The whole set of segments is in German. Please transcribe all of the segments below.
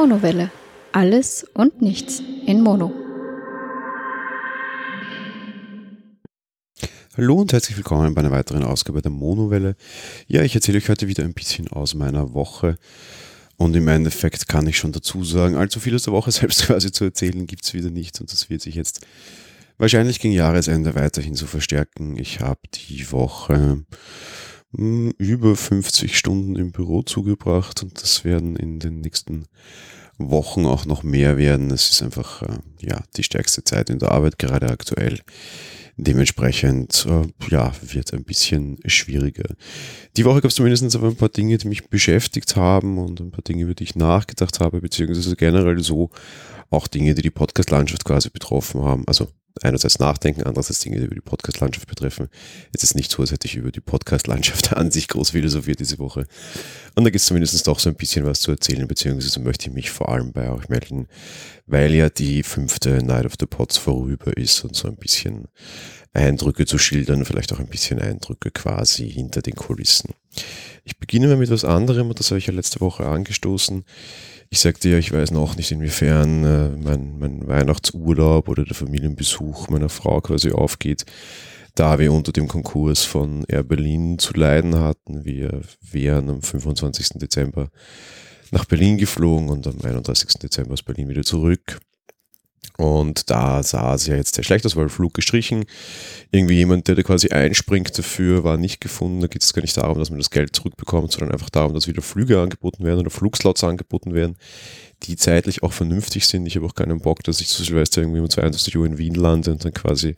Monowelle. Alles und nichts in Mono. Hallo und herzlich willkommen bei einer weiteren Ausgabe der Monowelle. Ja, ich erzähle euch heute wieder ein bisschen aus meiner Woche. Und im Endeffekt kann ich schon dazu sagen, allzu viel aus der Woche selbst quasi zu erzählen gibt es wieder nicht. Und das wird sich jetzt wahrscheinlich gegen Jahresende weiterhin so verstärken. Ich habe die Woche über 50 Stunden im Büro zugebracht und das werden in den nächsten Wochen auch noch mehr werden. Es ist einfach äh, ja die stärkste Zeit in der Arbeit gerade aktuell. Dementsprechend äh, ja wird ein bisschen schwieriger. Die Woche gab es zumindest aber ein paar Dinge, die mich beschäftigt haben und ein paar Dinge, über die ich nachgedacht habe, beziehungsweise generell so auch Dinge, die die Podcast-Landschaft quasi betroffen haben. Also einerseits nachdenken, andererseits Dinge, die über die Podcast-Landschaft betreffen. Es ist nicht so, als hätte ich über die Podcast-Landschaft an sich groß philosophiert diese Woche. Und da gibt es zumindest doch so ein bisschen was zu erzählen, beziehungsweise möchte ich mich vor allem bei euch melden, weil ja die fünfte Night of the Pots vorüber ist und so ein bisschen Eindrücke zu schildern, vielleicht auch ein bisschen Eindrücke quasi hinter den Kulissen. Ich beginne mal mit was anderem und das habe ich ja letzte Woche angestoßen. Ich sagte ja, ich weiß noch nicht, inwiefern äh, mein, mein Weihnachtsurlaub oder der Familienbesuch meiner Frau quasi aufgeht, da wir unter dem Konkurs von Air Berlin zu leiden hatten. Wir wären am 25. Dezember nach Berlin geflogen und am 31. Dezember aus Berlin wieder zurück. Und da sah es ja jetzt sehr schlecht aus, weil Flug gestrichen. Irgendwie jemand, der da quasi einspringt dafür, war nicht gefunden. Da geht es gar nicht darum, dass man das Geld zurückbekommt, sondern einfach darum, dass wieder Flüge angeboten werden oder Flugslots angeboten werden, die zeitlich auch vernünftig sind. Ich habe auch keinen Bock, dass ich zu Silvester irgendwie um 22 Uhr in Wien lande und dann quasi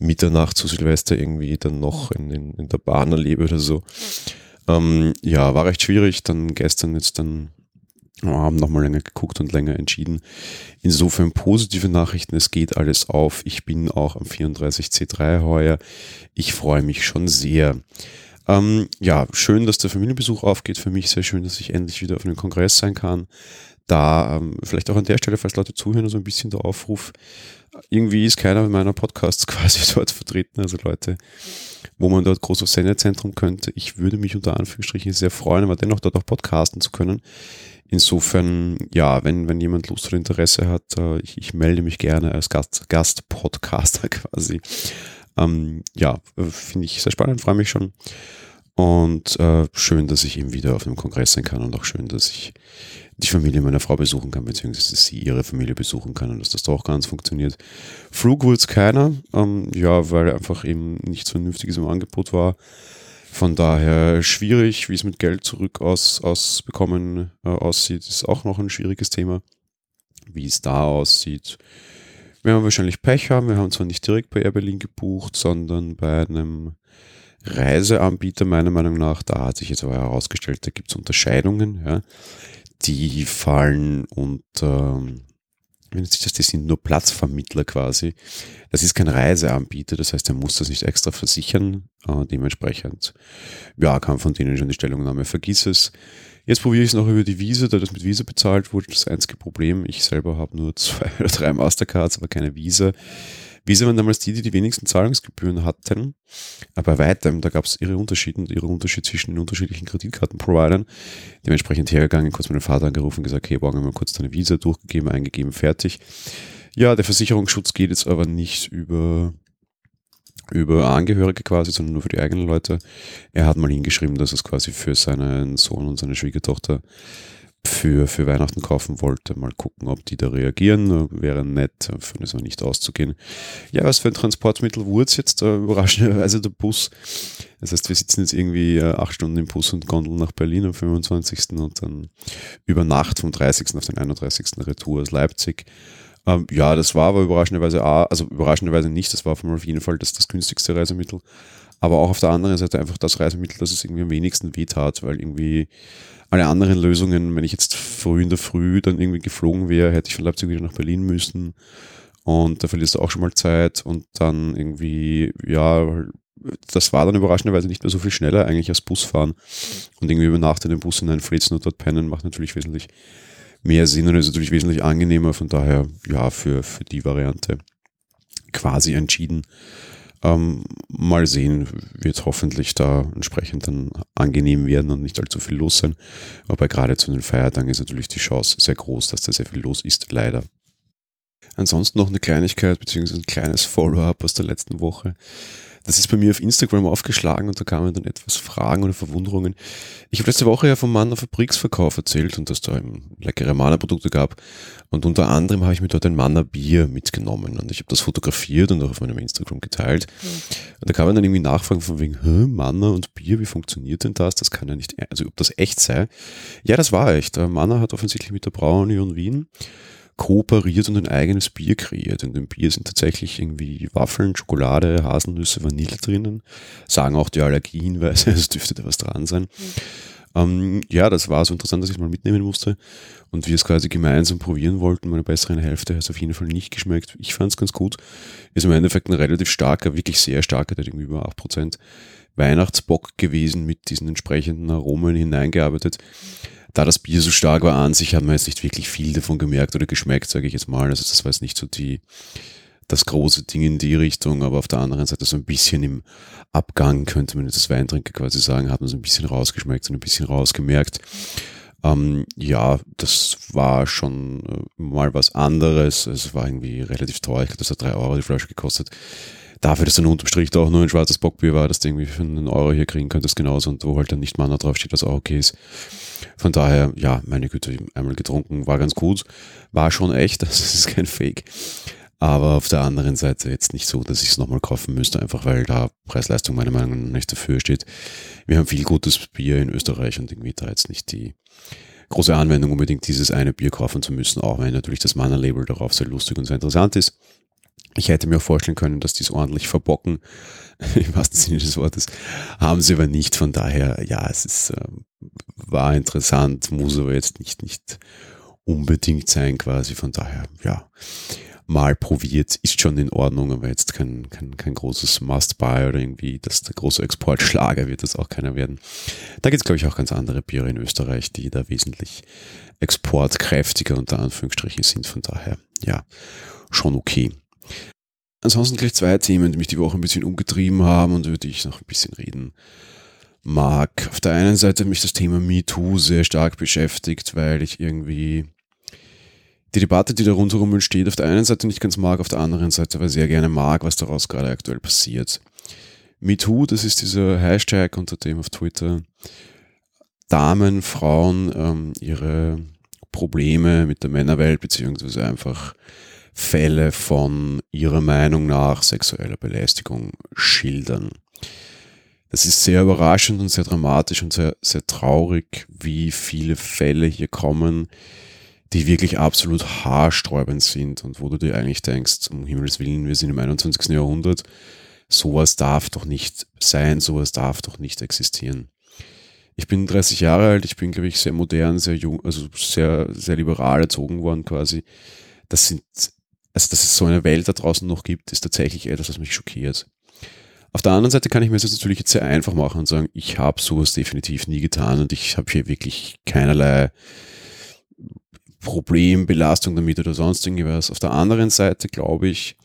Mitternacht zu Silvester irgendwie dann noch in, in, in der Bahn erlebe oder so. Ähm, ja, war recht schwierig. Dann gestern jetzt dann haben nochmal länger geguckt und länger entschieden. Insofern positive Nachrichten, es geht alles auf. Ich bin auch am 34C3 heuer. Ich freue mich schon sehr. Ähm, ja, schön, dass der Familienbesuch aufgeht. Für mich sehr schön, dass ich endlich wieder auf einem Kongress sein kann. Da ähm, vielleicht auch an der Stelle, falls Leute zuhören, so ein bisschen der Aufruf. Irgendwie ist keiner meiner Podcasts quasi dort vertreten. Also Leute, wo man dort groß aufs Sendezentrum könnte. Ich würde mich unter Anführungsstrichen sehr freuen, aber dennoch dort auch podcasten zu können. Insofern, ja, wenn, wenn jemand Lust oder Interesse hat, äh, ich, ich, melde mich gerne als Gast, Gastpodcaster quasi. Ähm, ja, äh, finde ich sehr spannend, freue mich schon. Und äh, schön, dass ich eben wieder auf einem Kongress sein kann und auch schön, dass ich die Familie meiner Frau besuchen kann, beziehungsweise sie ihre Familie besuchen kann und dass das doch ganz funktioniert. Flug wurde es keiner, ähm, ja, weil einfach eben nichts Vernünftiges im Angebot war. Von daher schwierig, wie es mit Geld zurück aus, ausbekommen äh, aussieht, ist auch noch ein schwieriges Thema. Wie es da aussieht. Wir haben wahrscheinlich Pech haben. Wir haben zwar nicht direkt bei Air Berlin gebucht, sondern bei einem Reiseanbieter meiner Meinung nach. Da hat sich jetzt aber herausgestellt, da gibt es Unterscheidungen. Ja. Die fallen unter das sind nur Platzvermittler quasi. Das ist kein Reiseanbieter, das heißt, er muss das nicht extra versichern. Äh, dementsprechend, ja, kam von denen schon die Stellungnahme, vergiss es. Jetzt probiere ich es noch über die Visa, da das mit Visa bezahlt wurde. Das einzige Problem, ich selber habe nur zwei oder drei Mastercards, aber keine Visa. Visa waren damals die, die die wenigsten Zahlungsgebühren hatten. Aber weitem, da gab es ihre Unterschiede und ihre Unterschiede zwischen den unterschiedlichen Kreditkartenprovidern. Dementsprechend hergegangen, kurz meinen Vater angerufen, gesagt, hey, morgen mal kurz deine Visa durchgegeben, eingegeben, fertig. Ja, der Versicherungsschutz geht jetzt aber nicht über über Angehörige quasi, sondern nur für die eigenen Leute. Er hat mal hingeschrieben, dass es quasi für seinen Sohn und seine Schwiegertochter für, für Weihnachten kaufen wollte. Mal gucken, ob die da reagieren. Wäre nett, von ist aber nicht auszugehen. Ja, was für ein Transportmittel wurde es jetzt? Äh, überraschenderweise der Bus. Das heißt, wir sitzen jetzt irgendwie äh, acht Stunden im Bus und Gondel nach Berlin am 25. und dann über Nacht vom 30. auf den 31. Retour aus Leipzig. Ähm, ja, das war aber überraschenderweise, also überraschenderweise nicht, das war auf jeden Fall das, das günstigste Reisemittel. Aber auch auf der anderen Seite einfach das Reisemittel, das es irgendwie am wenigsten wehtat, weil irgendwie alle anderen Lösungen, wenn ich jetzt früh in der Früh dann irgendwie geflogen wäre, hätte ich von Leipzig wieder nach Berlin müssen. Und da verlierst du auch schon mal Zeit und dann irgendwie, ja, das war dann überraschenderweise nicht mehr so viel schneller eigentlich als Busfahren. Und irgendwie über Nacht in den Bus hineinflitzen und dort pennen macht natürlich wesentlich mehr Sinn und ist natürlich wesentlich angenehmer. Von daher, ja, für, für die Variante quasi entschieden. Ähm, mal sehen, wird hoffentlich da entsprechend dann angenehm werden und nicht allzu viel los sein. Aber gerade zu den Feiertagen ist natürlich die Chance sehr groß, dass da sehr viel los ist, leider. Ansonsten noch eine Kleinigkeit beziehungsweise ein kleines Follow-up aus der letzten Woche. Das ist bei mir auf Instagram aufgeschlagen und da kamen dann etwas Fragen oder Verwunderungen. Ich habe letzte Woche ja vom Mann Fabriksverkauf erzählt und dass da leckere Mana-Produkte gab. Und unter anderem habe ich mir dort ein Manna Bier mitgenommen und ich habe das fotografiert und auch auf meinem Instagram geteilt. Mhm. Und da kamen dann irgendwie Nachfragen von wegen, Hä, Manna und Bier, wie funktioniert denn das? Das kann ja nicht, also ob das echt sei. Ja, das war echt. Manna hat offensichtlich mit der Braunion Wien kooperiert und ein eigenes Bier kreiert. In dem Bier sind tatsächlich irgendwie Waffeln, Schokolade, Haselnüsse, Vanille drinnen. Sagen auch die Allergiehinweise, es dürfte da was dran sein. Mhm. Ähm, ja, das war so interessant, dass ich es mal mitnehmen musste und wir es quasi gemeinsam probieren wollten. Meine besseren Hälfte hat es auf jeden Fall nicht geschmeckt. Ich fand es ganz gut. Ist im Endeffekt ein relativ starker, wirklich sehr starker, der irgendwie über 8% Weihnachtsbock gewesen mit diesen entsprechenden Aromen hineingearbeitet. Mhm da das Bier so stark war an sich, hat man jetzt nicht wirklich viel davon gemerkt oder geschmeckt, sage ich jetzt mal. Also das war jetzt nicht so die, das große Ding in die Richtung, aber auf der anderen Seite so ein bisschen im Abgang, könnte man jetzt das Weintrinker quasi sagen, hat man so ein bisschen rausgeschmeckt und ein bisschen rausgemerkt. Ähm, ja, das war schon äh, mal was anderes. Es war irgendwie relativ teuer. Ich glaube, das hat drei Euro die Flasche gekostet dafür, dass dann unterm Strich da auch nur ein schwarzes Bockbier war, dass du irgendwie für einen Euro hier kriegen könntest, genauso und wo halt dann nicht Mana draufsteht, was auch okay ist. Von daher, ja, meine Güte, einmal getrunken, war ganz gut, war schon echt, das ist kein Fake. Aber auf der anderen Seite jetzt nicht so, dass ich es nochmal kaufen müsste, einfach weil da Preis-Leistung meiner Meinung nach nicht dafür steht. Wir haben viel gutes Bier in Österreich und irgendwie da jetzt nicht die große Anwendung, unbedingt dieses eine Bier kaufen zu müssen, auch wenn natürlich das Mana-Label darauf sehr lustig und sehr interessant ist. Ich hätte mir auch vorstellen können, dass die es ordentlich verbocken, im wahrsten Sinne des Wortes. Haben sie aber nicht, von daher, ja, es ist, äh, war interessant, muss aber jetzt nicht, nicht unbedingt sein quasi, von daher, ja, mal probiert, ist schon in Ordnung, aber jetzt kein, kein, kein großes Must-Buy oder irgendwie, dass der große Exportschlager wird das auch keiner werden. Da gibt es, glaube ich, auch ganz andere Biere in Österreich, die da wesentlich exportkräftiger unter Anführungsstrichen sind, von daher, ja, schon okay. Ansonsten gleich zwei Themen, die mich die Woche ein bisschen umgetrieben haben und über die ich noch ein bisschen reden mag. Auf der einen Seite hat mich das Thema MeToo sehr stark beschäftigt, weil ich irgendwie die Debatte, die da rundherum entsteht, auf der einen Seite nicht ganz mag, auf der anderen Seite aber sehr gerne mag, was daraus gerade aktuell passiert. MeToo, das ist dieser Hashtag, unter dem auf Twitter Damen, Frauen ähm, ihre Probleme mit der Männerwelt beziehungsweise einfach Fälle von ihrer Meinung nach sexueller Belästigung schildern. Das ist sehr überraschend und sehr dramatisch und sehr, sehr traurig, wie viele Fälle hier kommen, die wirklich absolut haarsträubend sind und wo du dir eigentlich denkst, um Himmels Willen, wir sind im 21. Jahrhundert, sowas darf doch nicht sein, sowas darf doch nicht existieren. Ich bin 30 Jahre alt, ich bin, glaube ich, sehr modern, sehr jung, also sehr, sehr liberal erzogen worden quasi. Das sind also dass es so eine Welt da draußen noch gibt, ist tatsächlich etwas, was mich schockiert. Auf der anderen Seite kann ich mir das natürlich jetzt sehr einfach machen und sagen, ich habe sowas definitiv nie getan und ich habe hier wirklich keinerlei Problem, Belastung damit oder sonst irgendwas. Auf der anderen Seite glaube ich,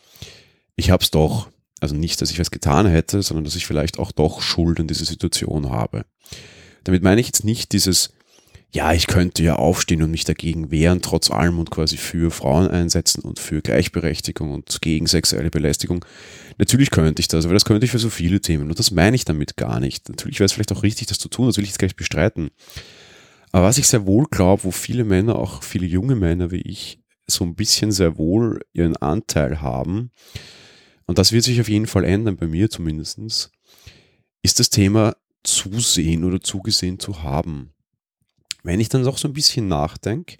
ich habe es doch. Also nicht, dass ich was getan hätte, sondern dass ich vielleicht auch doch Schuld in dieser Situation habe. Damit meine ich jetzt nicht dieses, ja, ich könnte ja aufstehen und mich dagegen wehren, trotz allem und quasi für Frauen einsetzen und für Gleichberechtigung und gegen sexuelle Belästigung. Natürlich könnte ich das, aber das könnte ich für so viele Themen und das meine ich damit gar nicht. Natürlich wäre es vielleicht auch richtig, das zu tun, das will ich jetzt gleich bestreiten. Aber was ich sehr wohl glaube, wo viele Männer, auch viele junge Männer wie ich, so ein bisschen sehr wohl ihren Anteil haben, und das wird sich auf jeden Fall ändern, bei mir zumindestens, ist das Thema zusehen oder zugesehen zu haben. Wenn ich dann doch so ein bisschen nachdenke,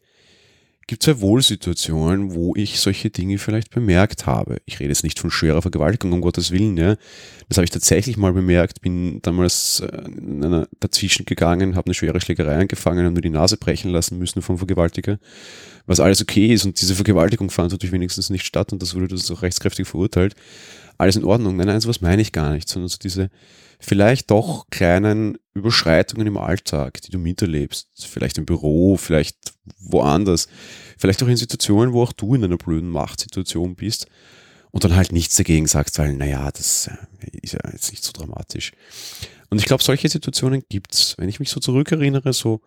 gibt es ja wohl Situationen, wo ich solche Dinge vielleicht bemerkt habe. Ich rede jetzt nicht von schwerer Vergewaltigung, um Gottes Willen. Ja. Das habe ich tatsächlich mal bemerkt, bin damals äh, dazwischen gegangen, habe eine schwere Schlägerei angefangen und mir die Nase brechen lassen müssen vom Vergewaltiger. Was alles okay ist und diese Vergewaltigung fand natürlich wenigstens nicht statt und das wurde das rechtskräftig verurteilt. Alles in Ordnung. Nein, nein, sowas meine ich gar nicht, sondern so diese vielleicht doch kleinen Überschreitungen im Alltag, die du miterlebst. Vielleicht im Büro, vielleicht woanders. Vielleicht auch in Situationen, wo auch du in einer blöden Machtsituation bist und dann halt nichts dagegen sagst, weil, naja, das äh, ist ja jetzt nicht so dramatisch. Und ich glaube, solche Situationen gibt's. Wenn ich mich so zurückerinnere, so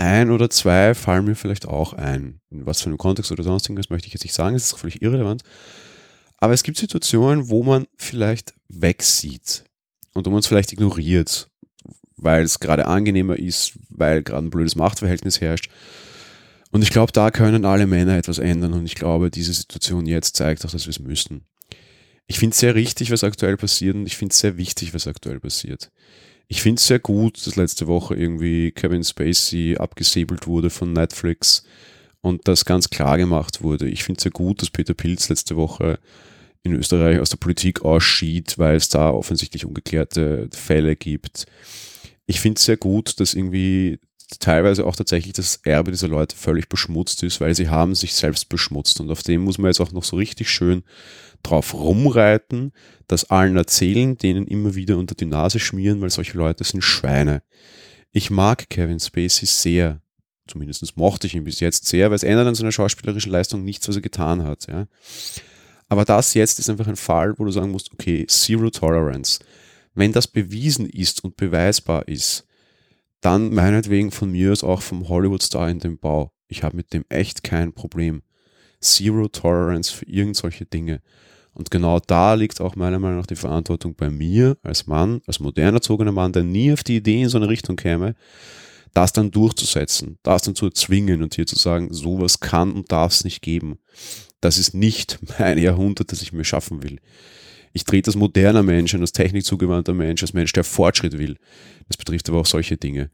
ein oder zwei fallen mir vielleicht auch ein. In was für einem Kontext oder sonst irgendwas möchte ich jetzt nicht sagen, das ist völlig irrelevant. Aber es gibt Situationen, wo man vielleicht wegsieht und wo man es vielleicht ignoriert, weil es gerade angenehmer ist, weil gerade ein blödes Machtverhältnis herrscht. Und ich glaube, da können alle Männer etwas ändern und ich glaube, diese Situation jetzt zeigt auch, dass wir es müssen. Ich finde es sehr richtig, was aktuell passiert und ich finde es sehr wichtig, was aktuell passiert. Ich finde es sehr gut, dass letzte Woche irgendwie Kevin Spacey abgesäbelt wurde von Netflix und das ganz klar gemacht wurde. Ich finde es sehr gut, dass Peter Pilz letzte Woche in Österreich aus der Politik ausschied, weil es da offensichtlich ungeklärte Fälle gibt. Ich finde es sehr gut, dass irgendwie teilweise auch tatsächlich das Erbe dieser Leute völlig beschmutzt ist, weil sie haben sich selbst beschmutzt. Und auf dem muss man jetzt auch noch so richtig schön drauf rumreiten, das allen erzählen, denen immer wieder unter die Nase schmieren, weil solche Leute sind Schweine. Ich mag Kevin Spacey sehr. Zumindest mochte ich ihn bis jetzt sehr, weil es ändert an seiner schauspielerischen Leistung nichts, was er getan hat. Ja. Aber das jetzt ist einfach ein Fall, wo du sagen musst, okay, Zero Tolerance. Wenn das bewiesen ist und beweisbar ist, dann meinetwegen von mir aus auch vom Hollywood-Star in dem Bau. Ich habe mit dem echt kein Problem. Zero Tolerance für irgend solche Dinge. Und genau da liegt auch meiner Meinung nach die Verantwortung bei mir als Mann, als modern erzogener Mann, der nie auf die Idee in so eine Richtung käme, das dann durchzusetzen, das dann zu erzwingen und hier zu sagen, sowas kann und darf es nicht geben. Das ist nicht mein Jahrhundert, das ich mir schaffen will. Ich trete als moderner Mensch, als technikzugewandter Mensch, als Mensch, der Fortschritt will. Das betrifft aber auch solche Dinge.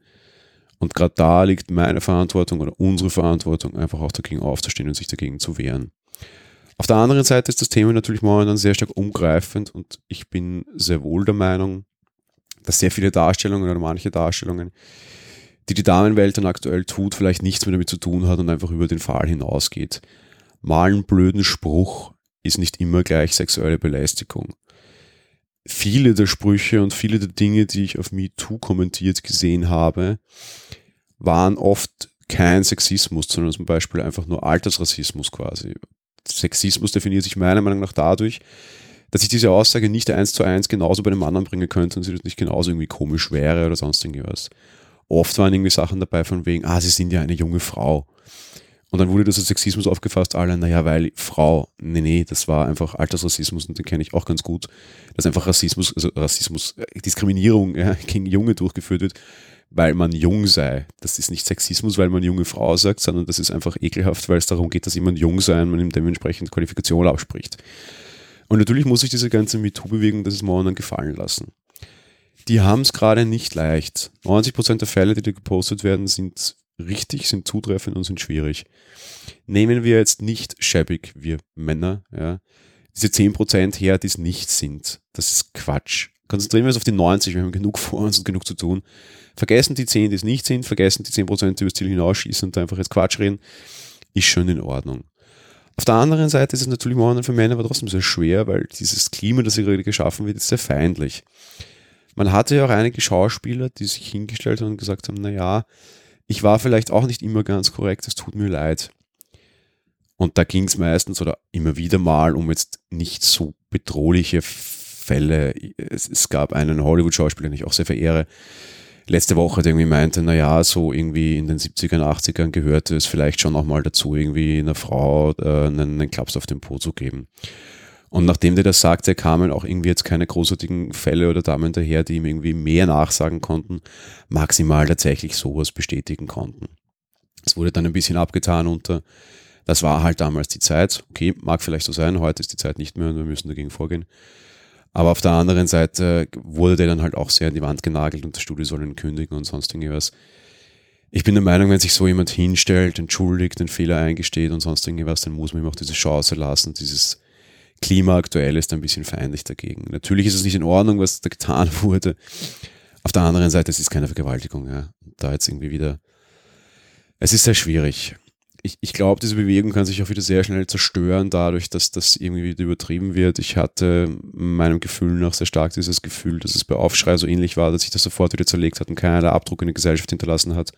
Und gerade da liegt meine Verantwortung oder unsere Verantwortung, einfach auch dagegen aufzustehen und sich dagegen zu wehren. Auf der anderen Seite ist das Thema natürlich momentan sehr stark umgreifend und ich bin sehr wohl der Meinung, dass sehr viele Darstellungen oder manche Darstellungen, die die Damenwelt dann aktuell tut, vielleicht nichts mehr damit zu tun hat und einfach über den Fall hinausgeht. Mal einen blöden Spruch ist nicht immer gleich sexuelle Belästigung. Viele der Sprüche und viele der Dinge, die ich auf MeToo kommentiert gesehen habe, waren oft kein Sexismus, sondern zum Beispiel einfach nur Altersrassismus quasi. Sexismus definiert sich meiner Meinung nach dadurch, dass ich diese Aussage nicht eins zu eins genauso bei einem anderen bringen könnte und sie nicht genauso irgendwie komisch wäre oder sonst irgendwas. Oft waren irgendwie Sachen dabei von wegen, ah, sie sind ja eine junge Frau. Und dann wurde das als Sexismus aufgefasst, alle, naja, weil Frau, nee, nee, das war einfach Altersrassismus und den kenne ich auch ganz gut, dass einfach Rassismus, also Rassismus, äh, Diskriminierung ja, gegen Junge durchgeführt wird, weil man jung sei. Das ist nicht Sexismus, weil man junge Frau sagt, sondern das ist einfach ekelhaft, weil es darum geht, dass jemand jung sei und man ihm dementsprechend Qualifikation abspricht. Und natürlich muss sich diese ganze MeToo-Bewegung das momentan gefallen lassen. Die haben es gerade nicht leicht. 90% der Fälle, die da gepostet werden, sind richtig, sind zutreffend und sind schwierig. Nehmen wir jetzt nicht schäbig, wir Männer, ja, diese 10% her, die es nicht sind. Das ist Quatsch. Konzentrieren wir uns auf die 90, wir haben genug vor uns und genug zu tun. Vergessen die 10, die es nicht sind, vergessen die 10%, die über das Ziel hinausschießen und einfach jetzt Quatsch reden, ist schon in Ordnung. Auf der anderen Seite ist es natürlich momentan für Männer aber trotzdem sehr schwer, weil dieses Klima, das hier gerade geschaffen wird, ist sehr feindlich. Man hatte ja auch einige Schauspieler, die sich hingestellt haben und gesagt haben, naja, ich war vielleicht auch nicht immer ganz korrekt, es tut mir leid. Und da ging es meistens oder immer wieder mal um jetzt nicht so bedrohliche Fälle. Es, es gab einen Hollywood-Schauspieler, den ich auch sehr verehre, letzte Woche, irgendwie meinte, naja, so irgendwie in den 70ern, 80ern gehörte es vielleicht schon auch mal dazu, irgendwie einer Frau äh, einen, einen Klaps auf den Po zu geben. Und nachdem der das sagte, kamen auch irgendwie jetzt keine großartigen Fälle oder Damen daher, die ihm irgendwie mehr nachsagen konnten, maximal tatsächlich sowas bestätigen konnten. Es wurde dann ein bisschen abgetan unter, das war halt damals die Zeit. Okay, mag vielleicht so sein, heute ist die Zeit nicht mehr und wir müssen dagegen vorgehen. Aber auf der anderen Seite wurde der dann halt auch sehr an die Wand genagelt und das Studio soll ihn kündigen und sonst irgendwas. Ich bin der Meinung, wenn sich so jemand hinstellt, entschuldigt, den Fehler eingesteht und sonst irgendwas, dann muss man ihm auch diese Chance lassen, dieses Klima aktuell ist ein bisschen feindlich dagegen. Natürlich ist es nicht in Ordnung, was da getan wurde. Auf der anderen Seite, es ist keine Vergewaltigung. Ja. Da jetzt irgendwie wieder. Es ist sehr schwierig. Ich, ich glaube, diese Bewegung kann sich auch wieder sehr schnell zerstören, dadurch, dass das irgendwie wieder übertrieben wird. Ich hatte meinem Gefühl nach sehr stark dieses Gefühl, dass es bei Aufschrei so ähnlich war, dass sich das sofort wieder zerlegt hat und keinerlei Abdruck in der Gesellschaft hinterlassen hat.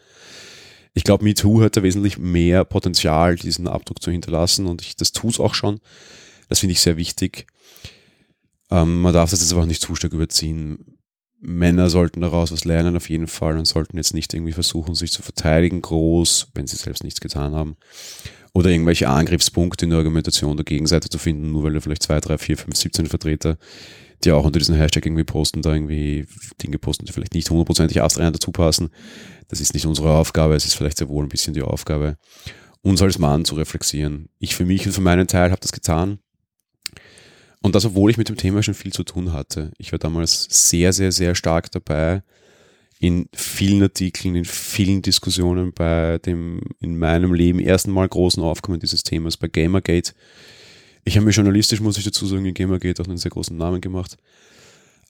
Ich glaube, MeToo hat da wesentlich mehr Potenzial, diesen Abdruck zu hinterlassen und ich, das tut es auch schon. Das finde ich sehr wichtig. Ähm, man darf das jetzt aber auch nicht zu stark überziehen. Männer sollten daraus was lernen auf jeden Fall und sollten jetzt nicht irgendwie versuchen, sich zu verteidigen groß, wenn sie selbst nichts getan haben. Oder irgendwelche Angriffspunkte in der Argumentation der Gegenseite zu finden, nur weil da vielleicht zwei, drei, vier, fünf, 17 Vertreter, die auch unter diesen Hashtag irgendwie posten, da irgendwie Dinge posten, die vielleicht nicht hundertprozentig astrein dazu passen. Das ist nicht unsere Aufgabe, es ist vielleicht sehr wohl ein bisschen die Aufgabe, uns als Mann zu reflexieren. Ich für mich und für meinen Teil habe das getan. Und das, obwohl ich mit dem Thema schon viel zu tun hatte. Ich war damals sehr, sehr, sehr stark dabei, in vielen Artikeln, in vielen Diskussionen bei dem in meinem Leben ersten Mal großen Aufkommen dieses Themas, bei Gamergate. Ich habe mir journalistisch, muss ich dazu sagen, in Gamergate auch einen sehr großen Namen gemacht.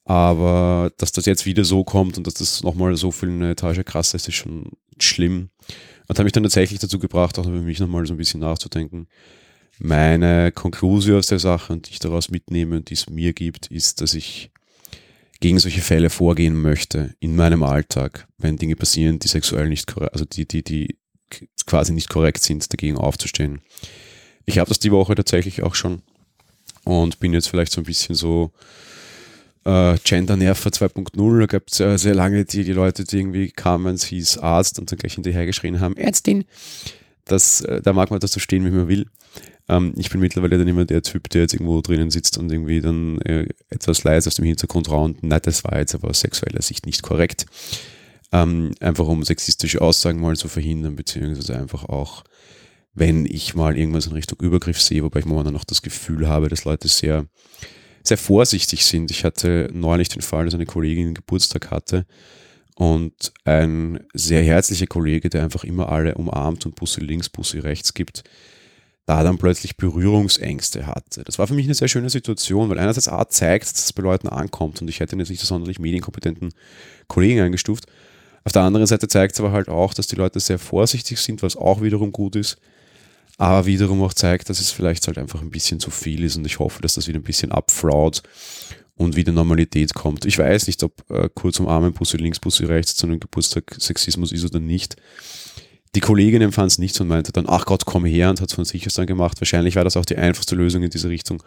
Aber dass das jetzt wieder so kommt und dass das nochmal so viel eine Etage krasser ist, ist schon schlimm. Und hat mich dann tatsächlich dazu gebracht, auch über mich nochmal so ein bisschen nachzudenken meine Konklusion aus der Sache und die ich daraus mitnehme und die es mir gibt, ist, dass ich gegen solche Fälle vorgehen möchte in meinem Alltag, wenn Dinge passieren, die sexuell nicht korrekt, also die, die, die quasi nicht korrekt sind, dagegen aufzustehen. Ich habe das die Woche tatsächlich auch schon und bin jetzt vielleicht so ein bisschen so äh, Gender Nerver 2.0. Da gab es äh, sehr lange die, die Leute, die irgendwie kamen, es hieß Arzt und dann gleich hinterhergeschrien haben, Ärztin. Das, äh, da mag man das so stehen, wie man will. Ähm, ich bin mittlerweile dann immer der Typ, der jetzt irgendwo drinnen sitzt und irgendwie dann äh, etwas leise aus dem Hintergrund raunt. Nein, das war jetzt aber aus sexueller Sicht nicht korrekt. Ähm, einfach um sexistische Aussagen mal zu verhindern, beziehungsweise einfach auch, wenn ich mal irgendwas in Richtung Übergriff sehe, wobei ich momentan noch das Gefühl habe, dass Leute sehr, sehr vorsichtig sind. Ich hatte neulich den Fall, dass eine Kollegin Geburtstag hatte und ein sehr herzlicher Kollege, der einfach immer alle umarmt und Bussi links, Bussi rechts gibt, da dann plötzlich Berührungsängste hatte. Das war für mich eine sehr schöne Situation, weil einerseits A zeigt, dass es bei Leuten ankommt und ich hätte jetzt nicht so sonderlich medienkompetenten Kollegen eingestuft. Auf der anderen Seite zeigt es aber halt auch, dass die Leute sehr vorsichtig sind, was auch wiederum gut ist, aber wiederum auch zeigt, dass es vielleicht halt einfach ein bisschen zu viel ist und ich hoffe, dass das wieder ein bisschen abflaut und wieder Normalität kommt. Ich weiß nicht, ob äh, kurz umarmen, Busse links, Busse rechts zu einem Geburtstag Sexismus ist oder nicht. Die Kollegin empfand es nicht und meinte dann, ach Gott, komm her und hat es von sich aus dann gemacht. Wahrscheinlich war das auch die einfachste Lösung in diese Richtung.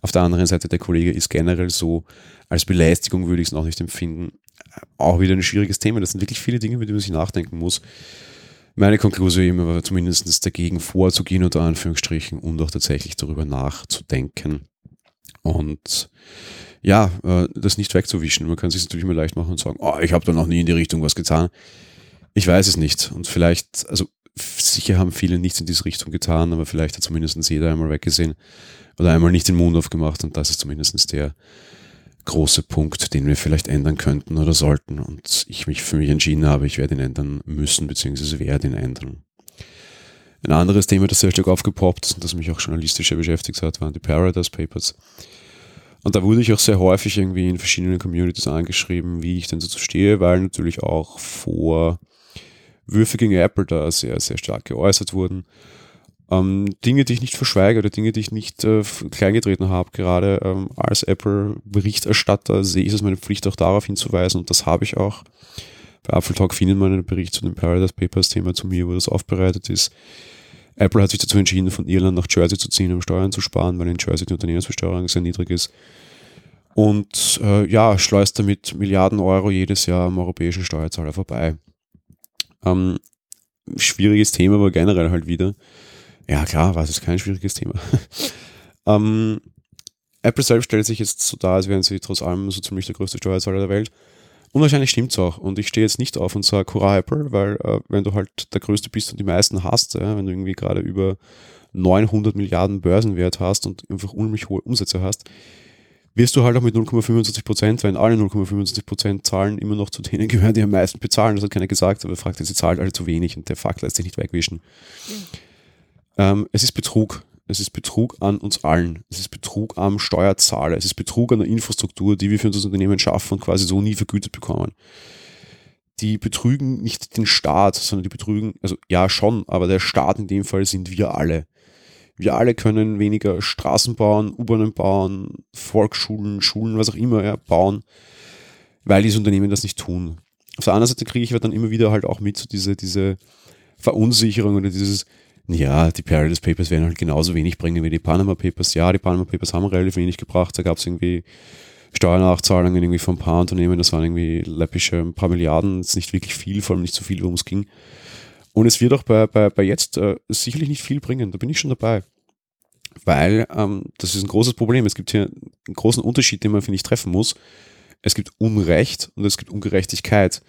Auf der anderen Seite, der Kollege ist generell so, als Belästigung würde ich es noch nicht empfinden. Auch wieder ein schwieriges Thema. Das sind wirklich viele Dinge, mit denen man sich nachdenken muss. Meine Konklusion immer war zumindest dagegen vorzugehen, unter Anführungsstrichen, und auch tatsächlich darüber nachzudenken. Und ja, äh, das nicht wegzuwischen. Man kann sich natürlich immer leicht machen und sagen, oh, ich habe da noch nie in die Richtung was getan. Ich weiß es nicht. Und vielleicht, also sicher haben viele nichts in diese Richtung getan, aber vielleicht hat zumindest jeder einmal weggesehen oder einmal nicht den Mund aufgemacht und das ist zumindest der große Punkt, den wir vielleicht ändern könnten oder sollten und ich mich für mich entschieden habe, ich werde ihn ändern müssen, beziehungsweise werde ihn ändern. Ein anderes Thema, das sehr stark aufgepoppt ist und das mich auch journalistischer beschäftigt hat, waren die Paradise Papers. Und da wurde ich auch sehr häufig irgendwie in verschiedenen Communities angeschrieben, wie ich denn dazu stehe, weil natürlich auch vor Würfe gegen Apple da sehr, sehr stark geäußert wurden. Ähm, Dinge, die ich nicht verschweige oder Dinge, die ich nicht äh, kleingetreten habe, gerade ähm, als Apple-Berichterstatter sehe ich es meine Pflicht, auch darauf hinzuweisen und das habe ich auch. Bei Apple Talk finden wir einen Bericht zu dem Paradise Papers Thema zu mir, wo das aufbereitet ist. Apple hat sich dazu entschieden, von Irland nach Jersey zu ziehen, um Steuern zu sparen, weil in Jersey die Unternehmensbesteuerung sehr niedrig ist. Und äh, ja, schleust damit Milliarden Euro jedes Jahr am europäischen Steuerzahler vorbei. Ähm, schwieriges Thema, aber generell halt wieder. Ja, klar, was ist kein schwieriges Thema. ähm, Apple selbst stellt sich jetzt so dar, als wären sie trotz allem so ziemlich der größte Steuerzahler der Welt. Und wahrscheinlich stimmt es auch. Und ich stehe jetzt nicht auf und sage, hurra Apple, weil äh, wenn du halt der Größte bist und die meisten hast, ja, wenn du irgendwie gerade über 900 Milliarden Börsenwert hast und einfach unheimlich hohe Umsätze hast, wirst du halt auch mit 0,25 Prozent, wenn alle 0,25 Prozent zahlen, immer noch zu denen gehören, die am meisten bezahlen. Das hat keiner gesagt, aber er fragt, sie zahlt alle zu wenig und der Fakt lässt sich nicht wegwischen. Ähm, es ist Betrug. Es ist Betrug an uns allen. Es ist Betrug am Steuerzahler. Es ist Betrug an der Infrastruktur, die wir für unser Unternehmen schaffen und quasi so nie vergütet bekommen. Die betrügen nicht den Staat, sondern die betrügen, also ja schon, aber der Staat in dem Fall sind wir alle. Wir alle können weniger Straßen bauen, U-Bahnen bauen, Volksschulen, Schulen, was auch immer ja, bauen, weil diese Unternehmen das nicht tun. Auf der anderen Seite kriege ich dann immer wieder halt auch mit so diese, diese Verunsicherung oder dieses, Ja, die Paradise Papers werden halt genauso wenig bringen wie die Panama Papers. Ja, die Panama Papers haben relativ wenig gebracht. Da gab es irgendwie Steuernachzahlungen irgendwie von ein paar Unternehmen. Das waren irgendwie läppische ein paar Milliarden. Das ist nicht wirklich viel, vor allem nicht so viel, worum es ging. Und es wird auch bei, bei, bei jetzt äh, sicherlich nicht viel bringen. Da bin ich schon dabei. Weil ähm, das ist ein großes Problem. Es gibt hier einen großen Unterschied, den man, finde ich, treffen muss. Es gibt Unrecht und es gibt Ungerechtigkeit.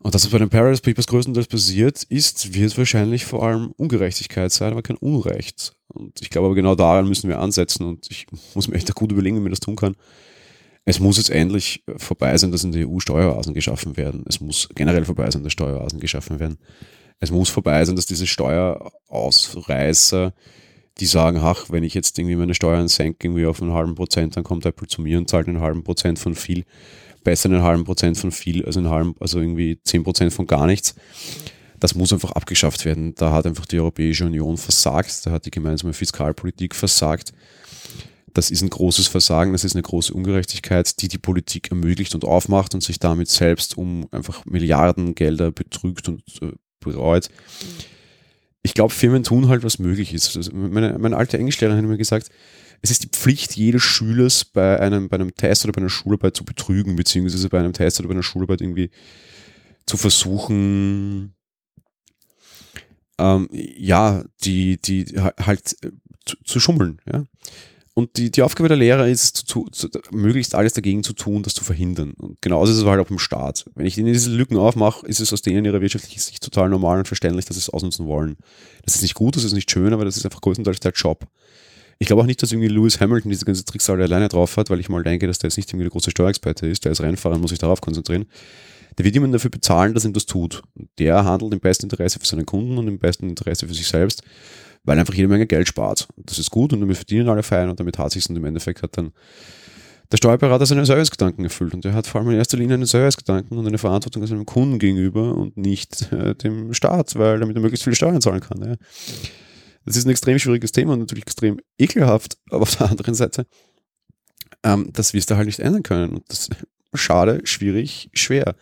Und das, was bei den Paradise Papers größtenteils passiert ist, wird wahrscheinlich vor allem Ungerechtigkeit sein, aber kein Unrecht. Und ich glaube aber genau daran müssen wir ansetzen und ich muss mir echt gut überlegen, wie man das tun kann. Es muss jetzt endlich vorbei sein, dass in der EU Steueroasen geschaffen werden. Es muss generell vorbei sein, dass Steueroasen geschaffen werden. Es muss vorbei sein, dass diese Steuerausreißer, die sagen, ach, wenn ich jetzt irgendwie meine Steuern senke, irgendwie auf einen halben Prozent, dann kommt Apple zu mir und zahlt einen halben Prozent von viel besser einen halben Prozent von viel als einen halben, also irgendwie zehn Prozent von gar nichts. Das muss einfach abgeschafft werden. Da hat einfach die Europäische Union versagt, da hat die gemeinsame Fiskalpolitik versagt. Das ist ein großes Versagen, das ist eine große Ungerechtigkeit, die die Politik ermöglicht und aufmacht und sich damit selbst um einfach Milliardengelder betrügt und äh, bereut. Ich glaube, Firmen tun halt, was möglich ist. Also meine, meine alte Englischlehrerin hat mir gesagt, es ist die Pflicht jedes Schülers bei einem, bei einem Test oder bei einer Schularbeit zu betrügen, beziehungsweise bei einem Test oder bei einer Schularbeit irgendwie zu versuchen, ähm, ja, die, die halt äh, zu, zu, schummeln, ja. Und die, die Aufgabe der Lehrer ist, zu, zu, möglichst alles dagegen zu tun, das zu verhindern. Und genauso ist es halt auch im Staat. Wenn ich ihnen diese Lücken aufmache, ist es aus denen ihrer wirtschaftlichen Sicht total normal und verständlich, dass sie es ausnutzen wollen. Das ist nicht gut, das ist nicht schön, aber das ist einfach größtenteils der Job. Ich glaube auch nicht, dass irgendwie Lewis Hamilton diese ganze Tricks alle alleine drauf hat, weil ich mal denke, dass der jetzt nicht irgendwie der große Steuerexperte ist. Der als Rennfahrer muss sich darauf konzentrieren. Der wird jemanden dafür bezahlen, dass er das tut. Der handelt im besten Interesse für seine Kunden und im besten Interesse für sich selbst, weil einfach jede Menge Geld spart. Das ist gut und damit verdienen alle fein und damit hat sich und im Endeffekt hat dann der Steuerberater seine Servicegedanken erfüllt und er hat vor allem in erster Linie einen Servicegedanken und eine Verantwortung seinem Kunden gegenüber und nicht äh, dem Staat, weil damit er möglichst viele Steuern zahlen kann. Ja. Das ist ein extrem schwieriges Thema und natürlich extrem ekelhaft, aber auf der anderen Seite, ähm, das wirst du halt nicht ändern können. Und das schade, schwierig, schwer.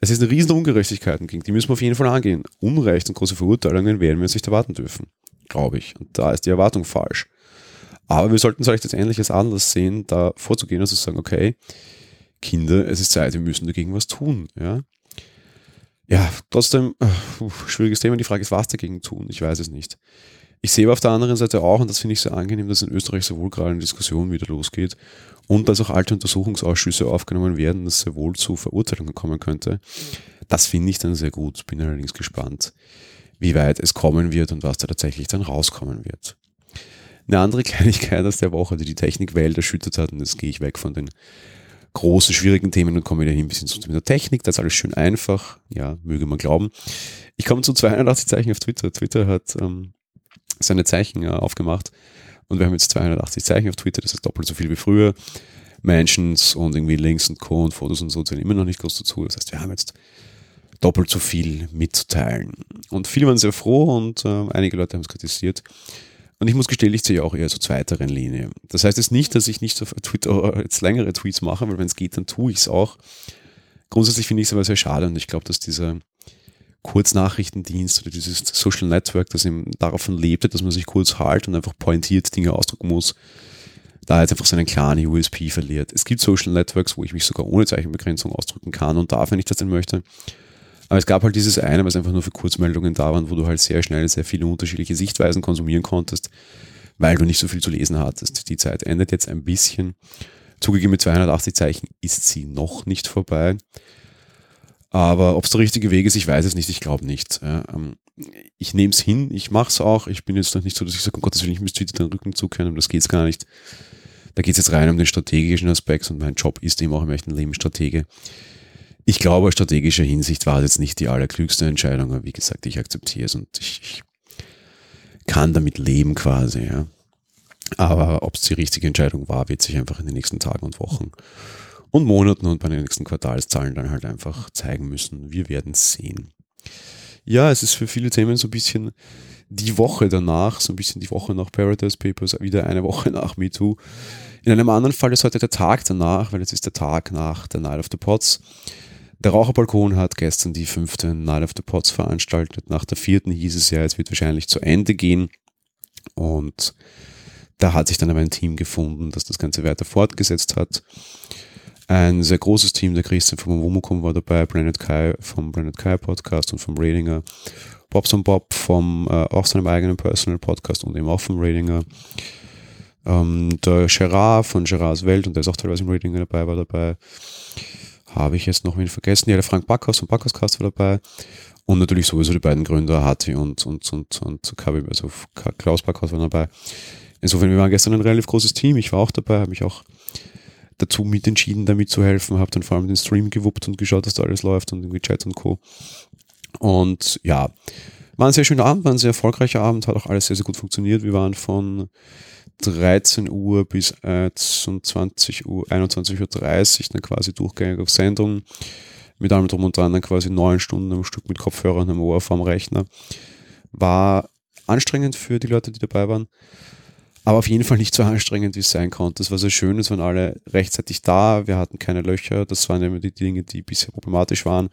Es ist eine riesen Ungerechtigkeiten, gegen die müssen wir auf jeden Fall angehen. Unrecht und große Verurteilungen werden wir uns nicht erwarten dürfen, glaube ich. Und da ist die Erwartung falsch. Aber wir sollten vielleicht jetzt endlich als Anlass sehen, da vorzugehen und zu sagen, okay, Kinder, es ist Zeit, wir müssen dagegen was tun. Ja? ja, trotzdem, uh, schwieriges Thema. Die Frage ist, was dagegen tun? Ich weiß es nicht. Ich sehe aber auf der anderen Seite auch, und das finde ich sehr angenehm, dass in Österreich sowohl gerade eine Diskussion wieder losgeht und dass auch alte Untersuchungsausschüsse aufgenommen werden, dass sehr wohl zu Verurteilungen kommen könnte. Das finde ich dann sehr gut. Bin allerdings gespannt, wie weit es kommen wird und was da tatsächlich dann rauskommen wird. Eine andere Kleinigkeit aus der Woche, die die Technikwelt erschüttert hat, und jetzt gehe ich weg von den großen, schwierigen Themen und komme wieder hin ein bisschen zu der Technik. Das ist alles schön einfach. Ja, möge man glauben. Ich komme zu 280 Zeichen auf Twitter. Twitter hat ähm, seine Zeichen äh, aufgemacht und wir haben jetzt 280 Zeichen auf Twitter. Das ist doppelt so viel wie früher. Mentions und irgendwie Links und Co. und Fotos und so zählen immer noch nicht groß dazu. Das heißt, wir haben jetzt doppelt so viel mitzuteilen. Und viele waren sehr froh und äh, einige Leute haben es kritisiert. Und ich muss gestehen, ich ziehe auch eher zur zweiteren Linie. Das heißt jetzt nicht, dass ich nicht auf Twitter jetzt längere Tweets mache, weil wenn es geht, dann tue ich es auch. Grundsätzlich finde ich es aber sehr schade und ich glaube, dass dieser Kurznachrichtendienst oder dieses Social Network, das eben davon lebte, dass man sich kurz halt und einfach pointiert Dinge ausdrucken muss, da jetzt einfach seinen klaren USP verliert. Es gibt Social Networks, wo ich mich sogar ohne Zeichenbegrenzung ausdrücken kann und darf, wenn ich das denn möchte. Aber es gab halt dieses eine, was einfach nur für Kurzmeldungen da waren, wo du halt sehr schnell sehr viele unterschiedliche Sichtweisen konsumieren konntest, weil du nicht so viel zu lesen hattest. Die Zeit endet jetzt ein bisschen. Zugegeben mit 280 Zeichen ist sie noch nicht vorbei. Aber ob es der richtige Weg ist, ich weiß es nicht. Ich glaube nicht. Ähm, ich nehme es hin, ich mache es auch. Ich bin jetzt noch nicht so, dass ich sage, um Gottes Willen, ich müsste Twitter den Rücken zukehren, das geht es gar nicht. Da geht es jetzt rein um den strategischen Aspekt und mein Job ist eben auch im echten Leben Stratege. Ich glaube, aus strategischer Hinsicht war es jetzt nicht die allerklügste Entscheidung, aber wie gesagt, ich akzeptiere es und ich, ich kann damit leben quasi, ja. Aber ob es die richtige Entscheidung war, wird sich einfach in den nächsten Tagen und Wochen und Monaten und bei den nächsten Quartalszahlen dann halt einfach zeigen müssen. Wir werden sehen. Ja, es ist für viele Themen so ein bisschen die Woche danach, so ein bisschen die Woche nach Paradise Papers, wieder eine Woche nach MeToo. In einem anderen Fall ist heute der Tag danach, weil es ist der Tag nach der Night of the Pots Der Raucherbalkon hat gestern die fünfte Night of the Pots veranstaltet. Nach der vierten hieß es ja, es wird wahrscheinlich zu Ende gehen. Und da hat sich dann aber ein Team gefunden, das das Ganze weiter fortgesetzt hat. Ein sehr großes Team, der Christian vom Womukum war dabei, Planet Kai vom Planet Kai Podcast und vom Ratinger, Bobson Bob vom äh, auch seinem eigenen Personal Podcast und eben auch vom Ratinger. Ähm, der Gerard von Gerards Welt und der ist auch teilweise im Ratinger dabei, war dabei. Habe ich jetzt noch wen vergessen? Ja, der Frank Backhaus vom Backhauscast war dabei. Und natürlich sowieso die beiden Gründer, Hati und, und, und, und Kabi, also Klaus Backhaus waren dabei. Insofern, wir waren gestern ein relativ großes Team. Ich war auch dabei, habe mich auch dazu mit entschieden, da mitzuhelfen, habe dann vor allem den Stream gewuppt und geschaut, dass da alles läuft und irgendwie Chat und Co. Und ja, war ein sehr schöner Abend, war ein sehr erfolgreicher Abend, hat auch alles sehr, sehr gut funktioniert. Wir waren von 13 Uhr bis 20 Uhr, 21.30 Uhr dann quasi durchgängig auf Sendung. Mit allem drum und dran dann quasi neun Stunden am Stück mit Kopfhörern am Ohr vorm Rechner. War anstrengend für die Leute, die dabei waren. Aber auf jeden Fall nicht so anstrengend, wie es sein konnte. Es war sehr schön, es waren alle rechtzeitig da, wir hatten keine Löcher. Das waren immer die Dinge, die bisher problematisch waren.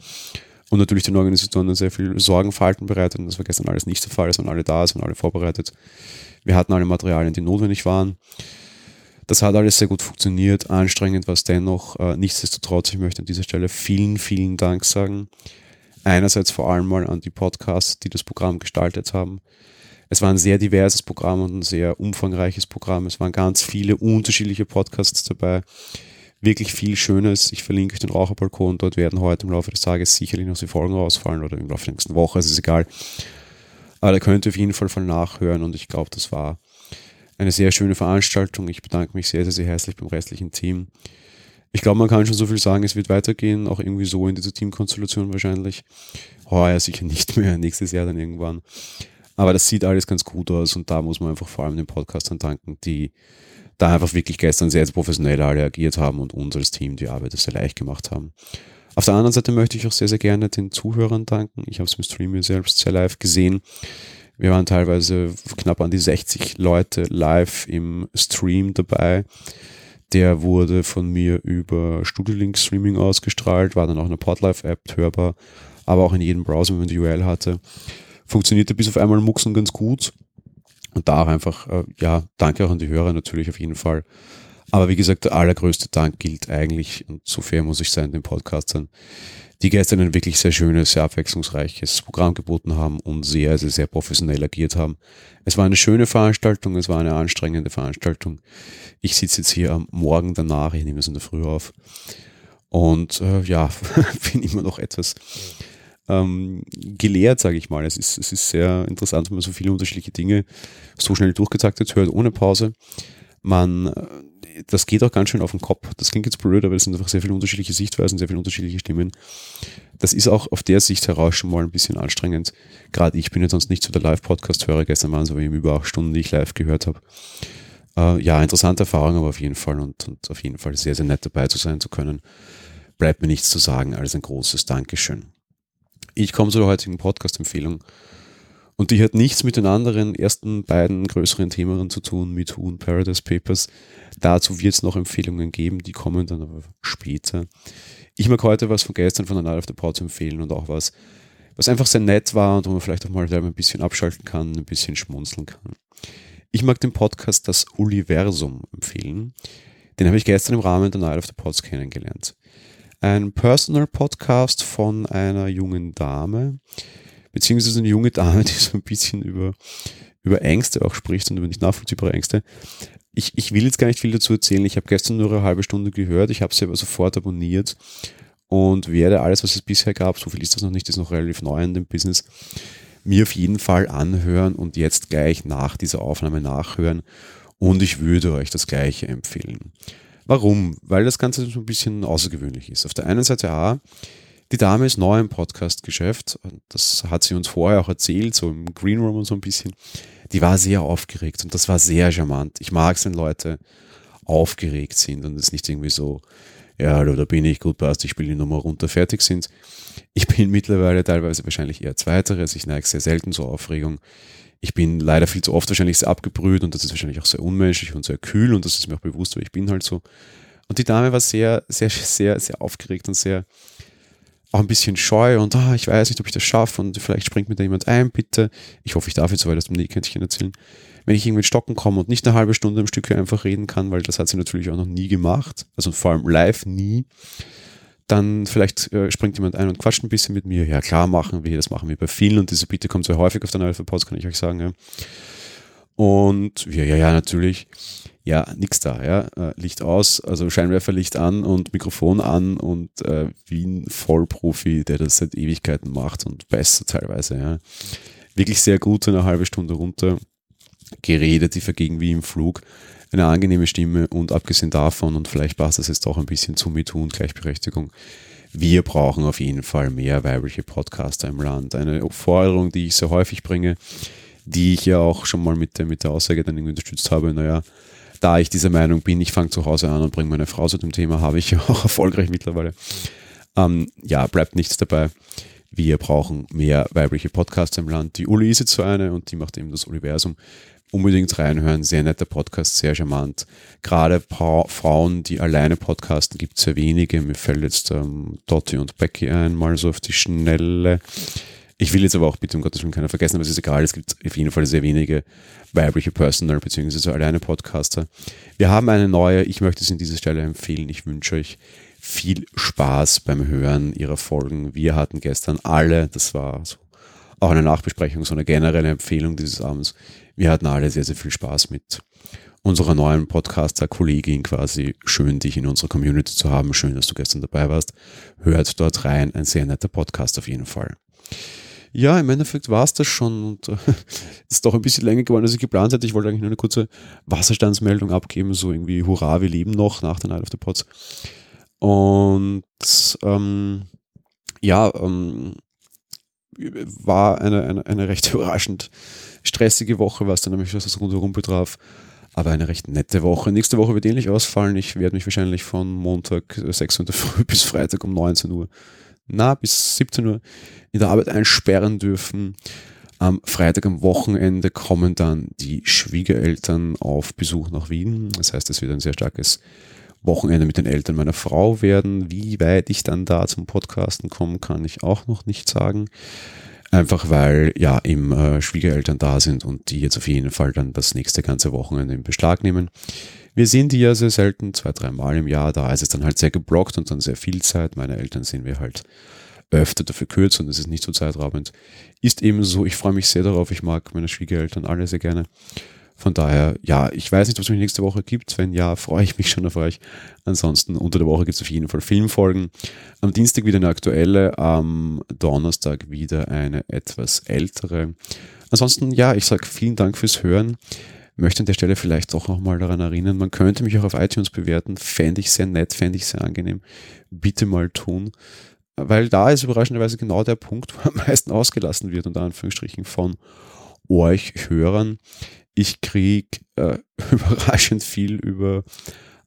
Und natürlich den Organisationen sehr viel Sorgenfalten bereitet. Und das war gestern alles nicht der Fall. Es waren alle da, es waren alle vorbereitet. Wir hatten alle Materialien, die notwendig waren. Das hat alles sehr gut funktioniert. Anstrengend war es dennoch. Äh, nichtsdestotrotz, ich möchte an dieser Stelle vielen, vielen Dank sagen. Einerseits vor allem mal an die Podcasts, die das Programm gestaltet haben. Es war ein sehr diverses Programm und ein sehr umfangreiches Programm. Es waren ganz viele unterschiedliche Podcasts dabei. Wirklich viel Schönes. Ich verlinke euch den Raucherbalkon. Dort werden heute im Laufe des Tages sicherlich noch die Folgen rausfallen oder im Laufe der nächsten Woche. Es ist egal. Aber da könnt ihr auf jeden Fall von nachhören und ich glaube, das war eine sehr schöne Veranstaltung. Ich bedanke mich sehr, sehr, sehr herzlich beim restlichen Team. Ich glaube, man kann schon so viel sagen, es wird weitergehen, auch irgendwie so in dieser Teamkonstellation wahrscheinlich. Heuer sicher nicht mehr, nächstes Jahr dann irgendwann. Aber das sieht alles ganz gut aus und da muss man einfach vor allem den Podcastern danken, die da einfach wirklich gestern sehr, sehr professionell alle agiert haben und uns als Team die Arbeit sehr leicht gemacht haben. Auf der anderen Seite möchte ich auch sehr, sehr gerne den Zuhörern danken. Ich habe es im Stream selbst sehr live gesehen. Wir waren teilweise knapp an die 60 Leute live im Stream dabei. Der wurde von mir über StudioLink Streaming ausgestrahlt, war dann auch in der Podlife-App hörbar, aber auch in jedem Browser, wenn man die URL hatte funktionierte bis auf einmal Muxen ganz gut. Und da auch einfach, äh, ja, danke auch an die Hörer natürlich auf jeden Fall. Aber wie gesagt, der allergrößte Dank gilt eigentlich, und so fair muss ich sein, den Podcastern, die gestern ein wirklich sehr schönes, sehr abwechslungsreiches Programm geboten haben und sehr, sehr, sehr professionell agiert haben. Es war eine schöne Veranstaltung, es war eine anstrengende Veranstaltung. Ich sitze jetzt hier am Morgen danach, ich nehme es in der Früh auf und äh, ja, bin immer noch etwas ähm, gelehrt, sage ich mal. Es ist, es ist sehr interessant, wenn man so viele unterschiedliche Dinge so schnell durchgetaktet hört, ohne Pause. Man, äh, das geht auch ganz schön auf den Kopf. Das klingt jetzt blöd, aber es sind einfach sehr viele unterschiedliche Sichtweisen, sehr viele unterschiedliche Stimmen. Das ist auch auf der Sicht heraus schon mal ein bisschen anstrengend. Gerade ich bin jetzt sonst nicht so der Live-Podcast-Hörer. Gestern waren es aber eben über acht Stunden, die ich live gehört habe. Äh, ja, interessante Erfahrung, aber auf jeden Fall und, und auf jeden Fall sehr, sehr nett dabei zu sein zu können. Bleibt mir nichts zu sagen als ein großes Dankeschön. Ich komme zu der heutigen Podcast-Empfehlung. Und die hat nichts mit den anderen ersten beiden größeren Themen zu tun, mit und Paradise Papers. Dazu wird es noch Empfehlungen geben, die kommen dann aber später. Ich mag heute was von gestern von der Night of the Pods empfehlen und auch was, was einfach sehr nett war und wo man vielleicht auch mal ein bisschen abschalten kann, ein bisschen schmunzeln kann. Ich mag den Podcast Das Universum empfehlen. Den habe ich gestern im Rahmen der Night of the Pods kennengelernt ein Personal Podcast von einer jungen Dame, beziehungsweise eine junge Dame, die so ein bisschen über, über Ängste auch spricht und über nicht nachvollziehbare Ängste. Ich, ich will jetzt gar nicht viel dazu erzählen. Ich habe gestern nur eine halbe Stunde gehört. Ich habe sie aber sofort abonniert und werde alles, was es bisher gab, so viel ist das noch nicht, ist noch relativ neu in dem Business, mir auf jeden Fall anhören und jetzt gleich nach dieser Aufnahme nachhören. Und ich würde euch das Gleiche empfehlen. Warum? Weil das Ganze so ein bisschen außergewöhnlich ist. Auf der einen Seite A, die Dame ist neu im Podcast-Geschäft. Das hat sie uns vorher auch erzählt, so im Green Room und so ein bisschen. Die war sehr aufgeregt und das war sehr charmant. Ich mag es, wenn Leute aufgeregt sind und es nicht irgendwie so, ja, da bin ich, gut passt, ich spiele die Nummer runter, fertig sind. Ich bin mittlerweile teilweise wahrscheinlich eher Zweiteres. Ich neige sehr selten zur Aufregung ich bin leider viel zu oft wahrscheinlich sehr abgebrüht und das ist wahrscheinlich auch sehr unmenschlich und sehr kühl und das ist mir auch bewusst, weil ich bin halt so. Und die Dame war sehr, sehr, sehr, sehr aufgeregt und sehr, auch ein bisschen scheu und ah, ich weiß nicht, ob ich das schaffe und vielleicht springt mir da jemand ein, bitte. Ich hoffe, ich darf jetzt soweit aus dem Nähkästchen erzählen. Wenn ich irgendwie in Stocken komme und nicht eine halbe Stunde am Stück einfach reden kann, weil das hat sie natürlich auch noch nie gemacht, also vor allem live nie, dann vielleicht äh, springt jemand ein und quatscht ein bisschen mit mir. Ja, klar machen wir, das machen wir bei vielen und diese Bitte kommt sehr häufig auf den Alpha Pods, kann ich euch sagen. Ja. Und ja, ja, ja, natürlich. Ja, nix da, ja. Äh, Licht aus, also Scheinwerferlicht an und Mikrofon an und äh, wie ein Vollprofi, der das seit Ewigkeiten macht und besser teilweise, ja. Wirklich sehr gut, eine halbe Stunde runter geredet, die vergegen wie im Flug. Eine angenehme Stimme und abgesehen davon, und vielleicht passt das jetzt auch ein bisschen zu MeToo und Gleichberechtigung, wir brauchen auf jeden Fall mehr weibliche Podcaster im Land. Eine Forderung, die ich sehr häufig bringe, die ich ja auch schon mal mit der, mit der Aussage dann irgendwie unterstützt habe, naja, da ich dieser Meinung bin, ich fange zu Hause an und bringe meine Frau zu dem Thema, habe ich ja auch erfolgreich mittlerweile. Ähm, ja, bleibt nichts dabei. Wir brauchen mehr weibliche Podcaster im Land. Die Uli ist jetzt so eine und die macht eben das Universum. Unbedingt reinhören, sehr netter Podcast, sehr charmant. Gerade pa Frauen, die alleine podcasten, gibt es sehr wenige. Mir fällt jetzt ähm, Dotti und Becky ein, mal so auf die Schnelle. Ich will jetzt aber auch bitte um Gottes Willen keiner vergessen, aber es ist egal, es gibt auf jeden Fall sehr wenige weibliche Personal bzw. alleine Podcaster. Wir haben eine neue, ich möchte es in dieser Stelle empfehlen. Ich wünsche euch viel Spaß beim Hören ihrer Folgen. Wir hatten gestern alle, das war so auch eine Nachbesprechung, so eine generelle Empfehlung dieses Abends. Wir hatten alle sehr, sehr viel Spaß mit unserer neuen Podcaster-Kollegin quasi. Schön, dich in unserer Community zu haben. Schön, dass du gestern dabei warst. Hört dort rein. Ein sehr netter Podcast auf jeden Fall. Ja, im Endeffekt war es das schon und äh, ist doch ein bisschen länger geworden, als ich geplant hätte. Ich wollte eigentlich nur eine kurze Wasserstandsmeldung abgeben, so irgendwie Hurra, wir leben noch nach der Night of the Pots. Und ähm, ja, ähm, war eine, eine, eine recht überraschend stressige Woche, was dann nämlich was das rundherum betraf. Aber eine recht nette Woche. Nächste Woche wird ähnlich ausfallen. Ich werde mich wahrscheinlich von Montag 6 Uhr früh bis Freitag um 19 Uhr na, bis 17 Uhr in der Arbeit einsperren dürfen. Am Freitag am Wochenende kommen dann die Schwiegereltern auf Besuch nach Wien. Das heißt, es wird ein sehr starkes Wochenende mit den Eltern meiner Frau werden. Wie weit ich dann da zum Podcasten komme, kann ich auch noch nicht sagen. Einfach weil ja im äh, Schwiegereltern da sind und die jetzt auf jeden Fall dann das nächste ganze Wochenende in Beschlag nehmen. Wir sehen die ja sehr selten, zwei, drei Mal im Jahr. Da ist es dann halt sehr geblockt und dann sehr viel Zeit. Meine Eltern sehen wir halt öfter dafür kürzer und es ist nicht so zeitraubend. Ist eben so, ich freue mich sehr darauf. Ich mag meine Schwiegereltern alle sehr gerne. Von daher, ja, ich weiß nicht, was es mich nächste Woche gibt. Wenn ja, freue ich mich schon auf euch. Ansonsten, unter der Woche gibt es auf jeden Fall Filmfolgen. Am Dienstag wieder eine aktuelle, am Donnerstag wieder eine etwas ältere. Ansonsten, ja, ich sage vielen Dank fürs Hören möchte an der Stelle vielleicht auch nochmal daran erinnern, man könnte mich auch auf iTunes bewerten, fände ich sehr nett, fände ich sehr angenehm. Bitte mal tun. Weil da ist überraschenderweise genau der Punkt, wo am meisten ausgelassen wird, unter Anführungsstrichen, von euch Hörern. Ich kriege äh, überraschend viel über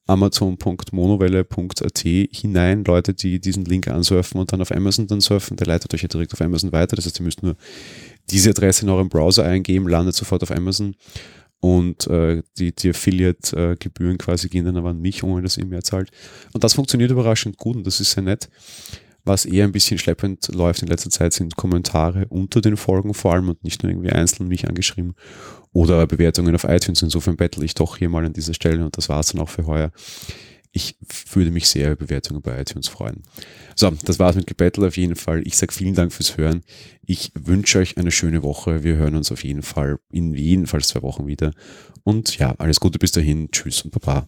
amazon.monowelle.at hinein, Leute, die diesen Link ansurfen und dann auf Amazon dann surfen, der leitet euch ja direkt auf Amazon weiter. Das heißt, ihr müsst nur diese Adresse in eurem Browser eingeben, landet sofort auf Amazon und äh, die, die Affiliate-Gebühren quasi gehen dann aber an mich, ohne dass ihr mehr zahlt. Und das funktioniert überraschend gut und das ist sehr nett. Was eher ein bisschen schleppend läuft in letzter Zeit, sind Kommentare unter den Folgen vor allem und nicht nur irgendwie einzeln mich angeschrieben oder Bewertungen auf iTunes. Insofern bettel ich doch hier mal an dieser Stelle und das war es dann auch für heuer ich würde mich sehr über Bewertungen bei iTunes freuen. So, das war's mit Gebettel auf jeden Fall. Ich sage vielen Dank fürs Hören. Ich wünsche euch eine schöne Woche. Wir hören uns auf jeden Fall in jedenfalls zwei Wochen wieder. Und ja, alles Gute bis dahin. Tschüss und Baba.